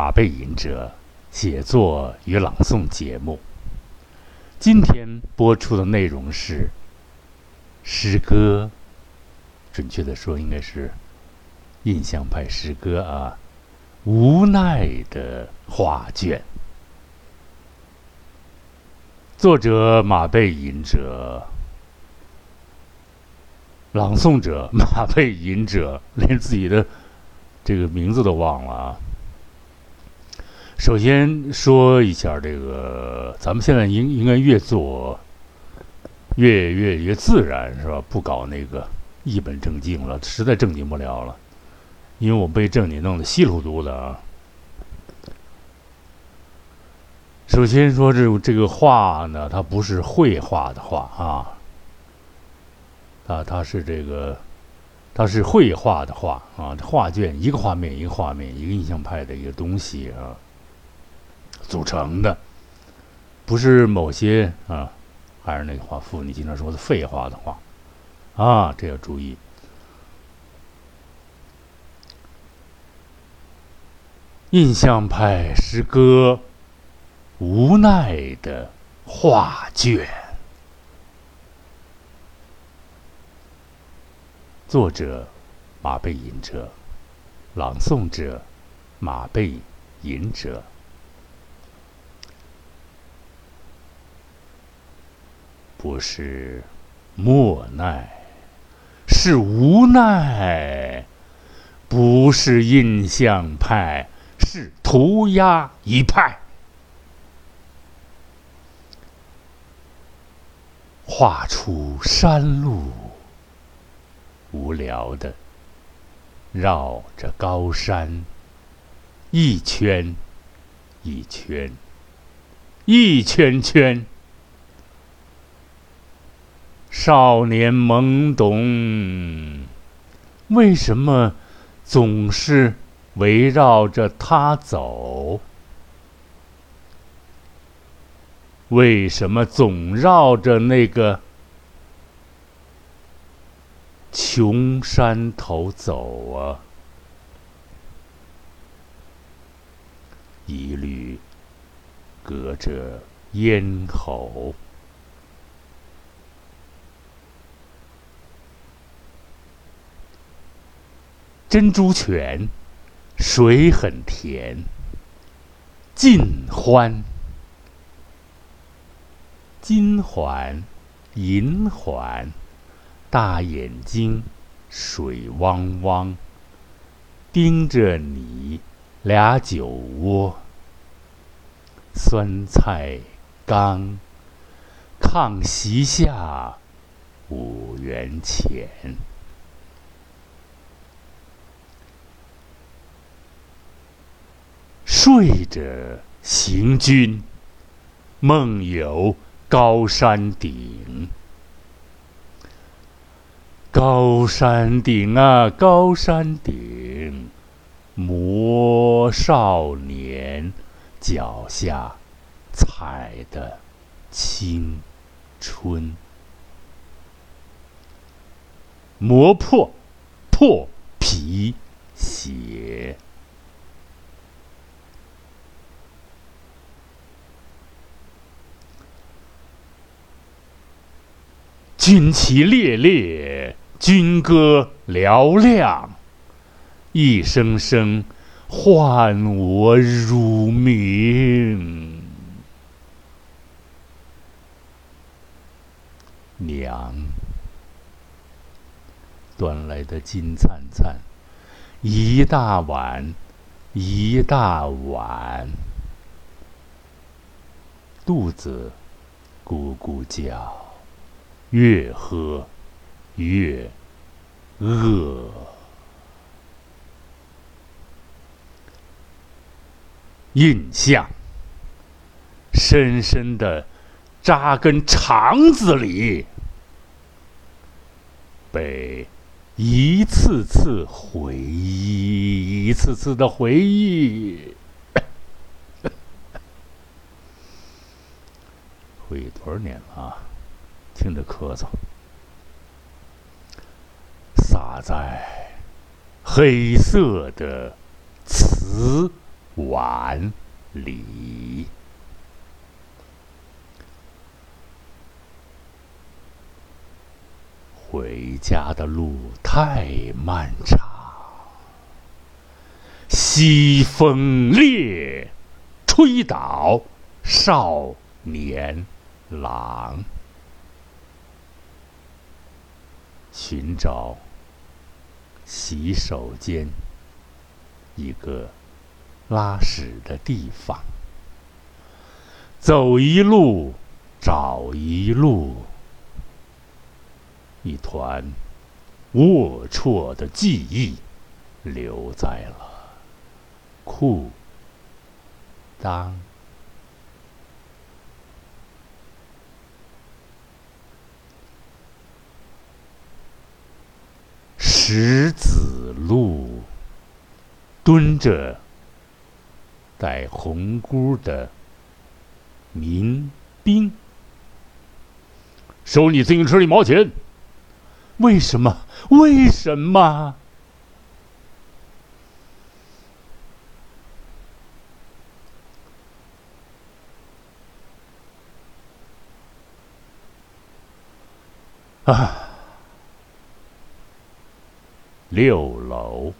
马背吟者写作与朗诵节目。今天播出的内容是诗歌，准确的说，应该是印象派诗歌啊。无奈的画卷，作者马背吟者，朗诵者马背吟者，连自己的这个名字都忘了啊。首先说一下这个，咱们现在应应该越做越越越自然，是吧？不搞那个一本正经了，实在正经不了了。因为我被正经弄得稀里糊涂的啊。首先说这这个画呢，它不是绘画的画啊，啊，它是这个，它是绘画的画啊，画卷一个画面一个画面，一个印象派的一个东西啊组成的，不是某些啊，还是那个话，父你经常说的废话的话啊，这要注意。印象派诗歌，无奈的画卷。作者：马背吟者，朗诵者：马背吟者。不是莫奈，是无奈。不是印象派。是涂鸦一派，画出山路，无聊的绕着高山，一圈一圈，一圈圈。少年懵懂，为什么总是？围绕着他走，为什么总绕着那个穷山头走啊？一缕隔着咽喉，珍珠泉。水很甜，尽欢。金环、银环，大眼睛，水汪汪，盯着你俩酒窝。酸菜缸，炕席下，五元钱。睡着行军，梦游高山顶。高山顶啊，高山顶，磨少年脚下踩的青春，磨破破皮鞋。军旗猎猎，军歌嘹亮，一声声唤我乳名。娘，端来的金灿灿，一大碗，一大碗，肚子咕咕叫。越喝越饿，印象深深的扎根肠子里，被一次次回忆，一次次的回忆，回忆多少年了啊？听着咳嗽，洒在黑色的瓷碗里。回家的路太漫长，西风烈，吹倒少年郎。寻找洗手间，一个拉屎的地方，走一路找一路。一团龌龊的记忆留在了裤裆。石子路蹲着戴红箍的民兵，收你自行车一毛钱。为什么？为什么？啊！六楼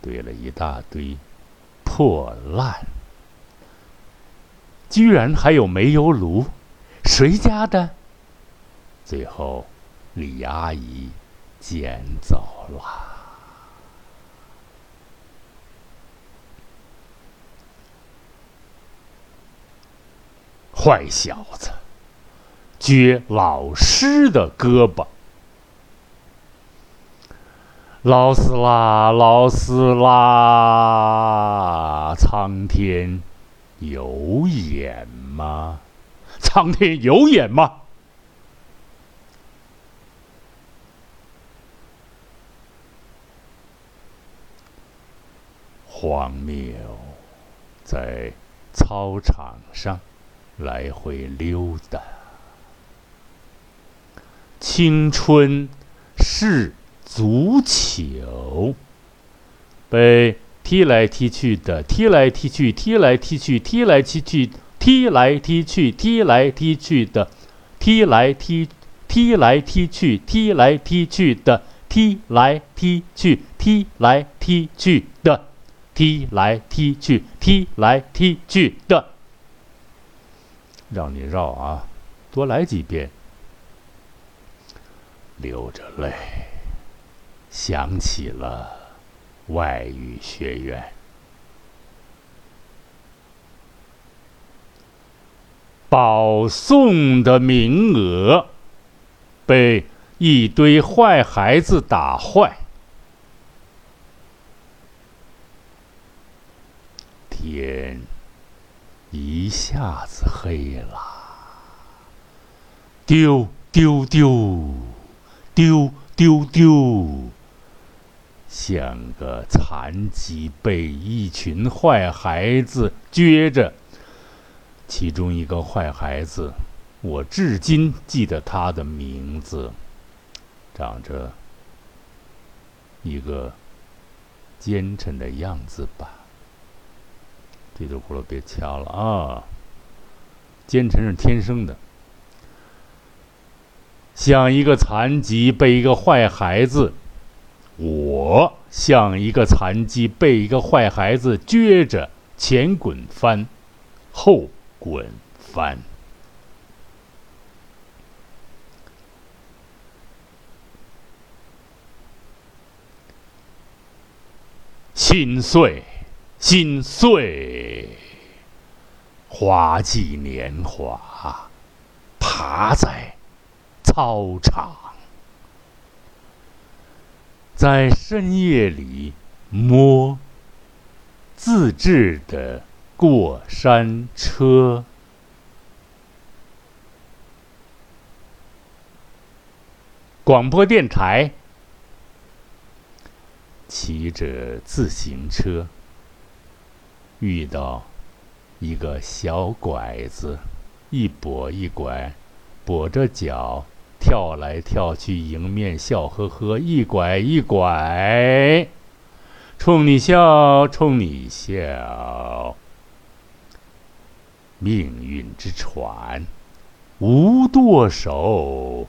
堆了一大堆破烂，居然还有煤油炉，谁家的？最后。李阿姨捡走了。坏小子，撅老师的胳膊！老死啦，老死啦！苍天有眼吗？苍天有眼吗？荒谬，在操场上来回溜达。青春是足球，被踢来踢去的，踢来踢去，踢来踢去，踢来踢去，踢来踢去，踢来踢去的，踢来踢，踢来踢去，踢来踢去的，踢来踢去，踢来踢去的。踢来踢去，踢来踢去的，让你绕啊，多来几遍。流着泪，想起了外语学院，保送的名额被一堆坏孩子打坏。天一下子黑了，丢丢丢，丢丢丢，像个残疾被一群坏孩子撅着。其中一个坏孩子，我至今记得他的名字，长着一个奸臣的样子吧。这头葫芦别掐了啊！奸臣是天生的，像一个残疾被一个坏孩子，我像一个残疾被一个坏孩子撅着，前滚翻，后滚翻，心碎。心碎，花季年华，爬在操场，在深夜里摸自制的过山车，广播电台，骑着自行车。遇到一个小拐子，一跛一拐，跛着脚跳来跳去，迎面笑呵呵，一拐一拐，冲你笑，冲你笑。命运之船，无舵手，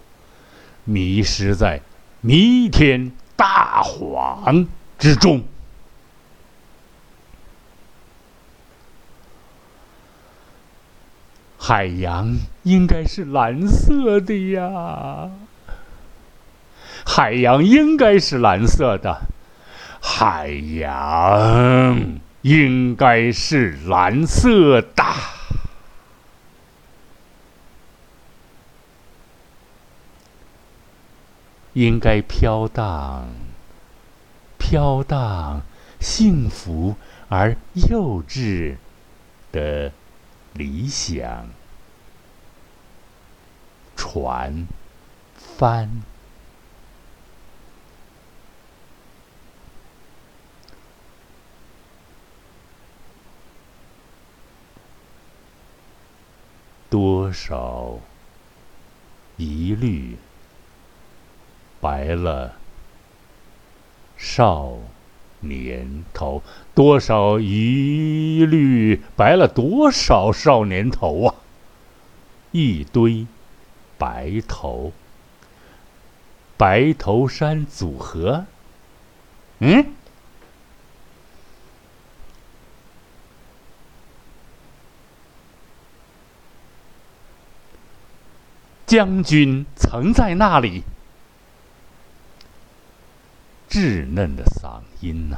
迷失在弥天大谎之中。海洋应该是蓝色的呀，海洋应该是蓝色的，海洋应该是蓝色的，应该飘荡，飘荡，幸福而幼稚的。理想，船帆，多少疑虑，白了少。年头多少疑虑，白了多少少年头啊！一堆白头，白头山组合。嗯，将军曾在那里。稚嫩的嗓音呐，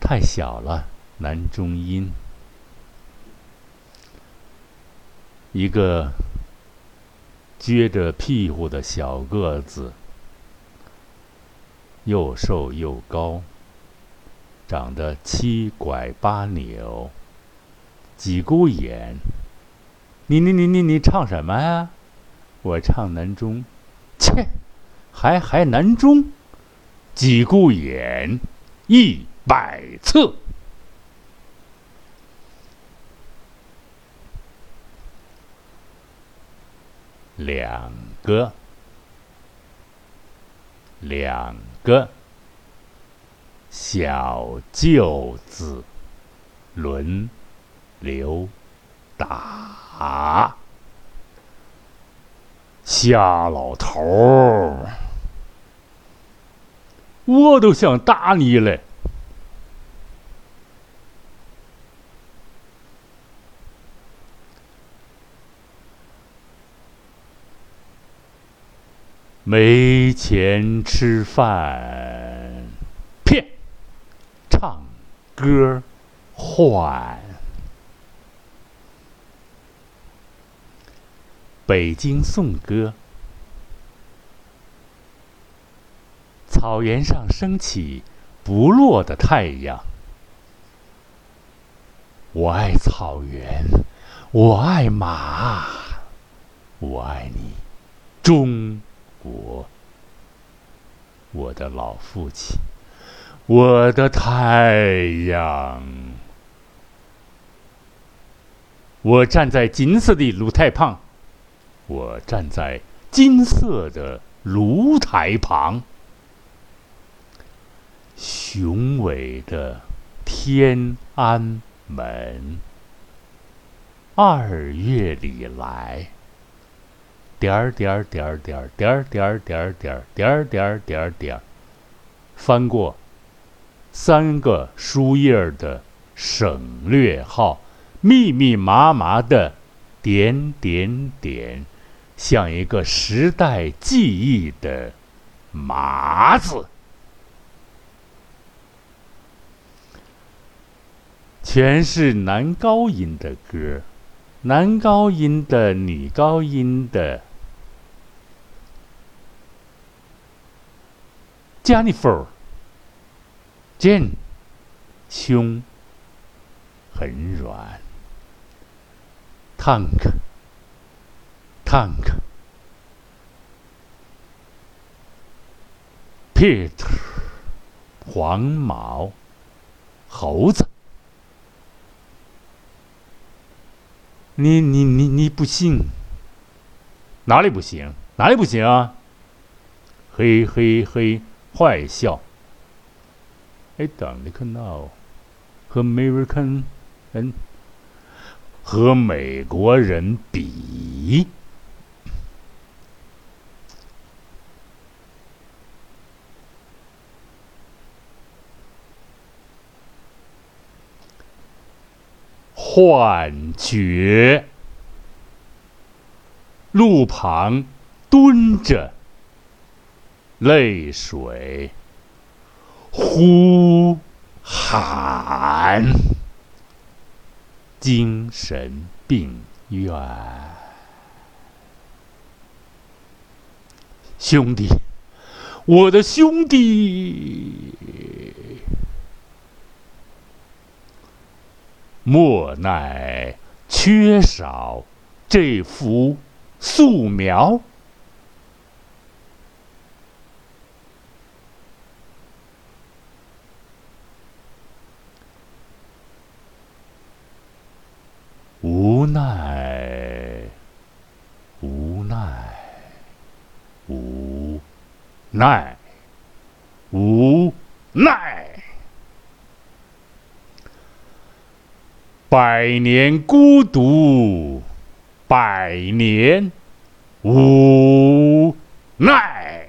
太小了，男中音。一个撅着屁股的小个子，又瘦又高，长得七拐八扭，几姑眼。你你你你你唱什么呀？我唱男中，切，还还男中。几顾眼，一百次。两个，两个小舅子轮流打，瞎老头儿。我都想打你嘞！没钱吃饭，骗，唱歌换。北京颂歌。草原上升起不落的太阳。我爱草原，我爱马，我爱你，中国，我的老父亲，我的太阳。我站在金色的露台旁，我站在金色的炉台旁。雄伟的天安门，二月里来，点儿点儿点儿点儿点儿点儿点儿点儿点儿点儿点儿点儿，翻过三个书页的省略号，密密麻麻的点点点，像一个时代记忆的麻子。全是男高音的歌，男高音的，女高音的。Jennifer，Jen，胸很软。Tank，Tank，Peter，黄毛，猴子。你你你你不行，哪里不行？哪里不行啊？嘿嘿嘿，坏笑。I don't know，和 American 人和美国人比，幻觉。路旁蹲着，泪水呼喊，精神病院，兄弟，我的兄弟，莫奈缺少这幅。素描，无奈，无奈，无奈，无奈，百年孤独。百年无奈，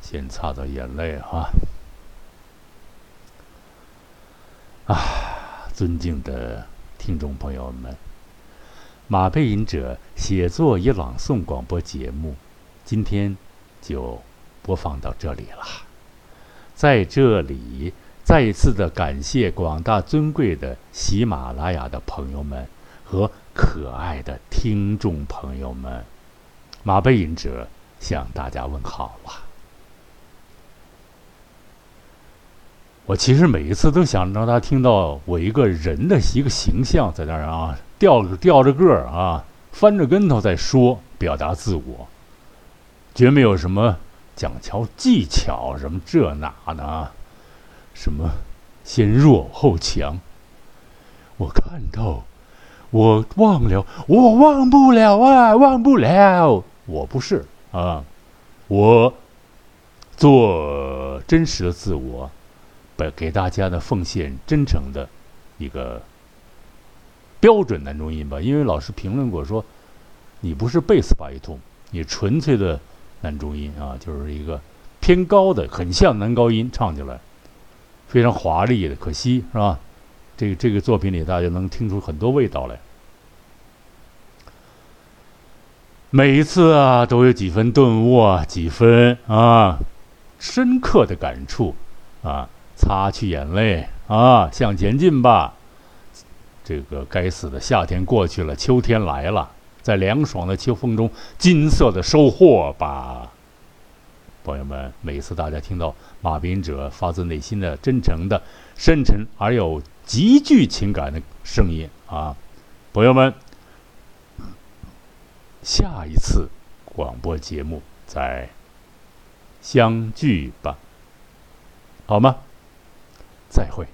先擦擦眼泪哈。啊，尊敬的听众朋友们，马背吟者写作与朗诵广播节目，今天就播放到这里了，在这里。再一次的感谢广大尊贵的喜马拉雅的朋友们和可爱的听众朋友们，马背影者向大家问好了。我其实每一次都想让他听到我一个人的一个形象在那儿啊，吊吊着个儿啊，翻着跟头在说，表达自我，绝没有什么讲求技巧什么这那的。什么？先弱后强。我看到，我忘了，我忘不了啊，忘不了。我不是啊，我做真实的自我，把给大家的奉献真诚的一个标准男中音吧。因为老师评论过说，你不是贝斯巴一通，你纯粹的男中音啊，就是一个偏高的，很像男高音唱起来。非常华丽的，可惜是吧？这个这个作品里，大家能听出很多味道来。每一次啊，都有几分顿悟啊，几分啊，深刻的感触啊，擦去眼泪啊，向前进吧。这个该死的夏天过去了，秋天来了，在凉爽的秋风中，金色的收获吧。朋友们，每次大家听到马斌者发自内心的、真诚的、深沉而又极具情感的声音啊，朋友们，下一次广播节目再相聚吧，好吗？再会。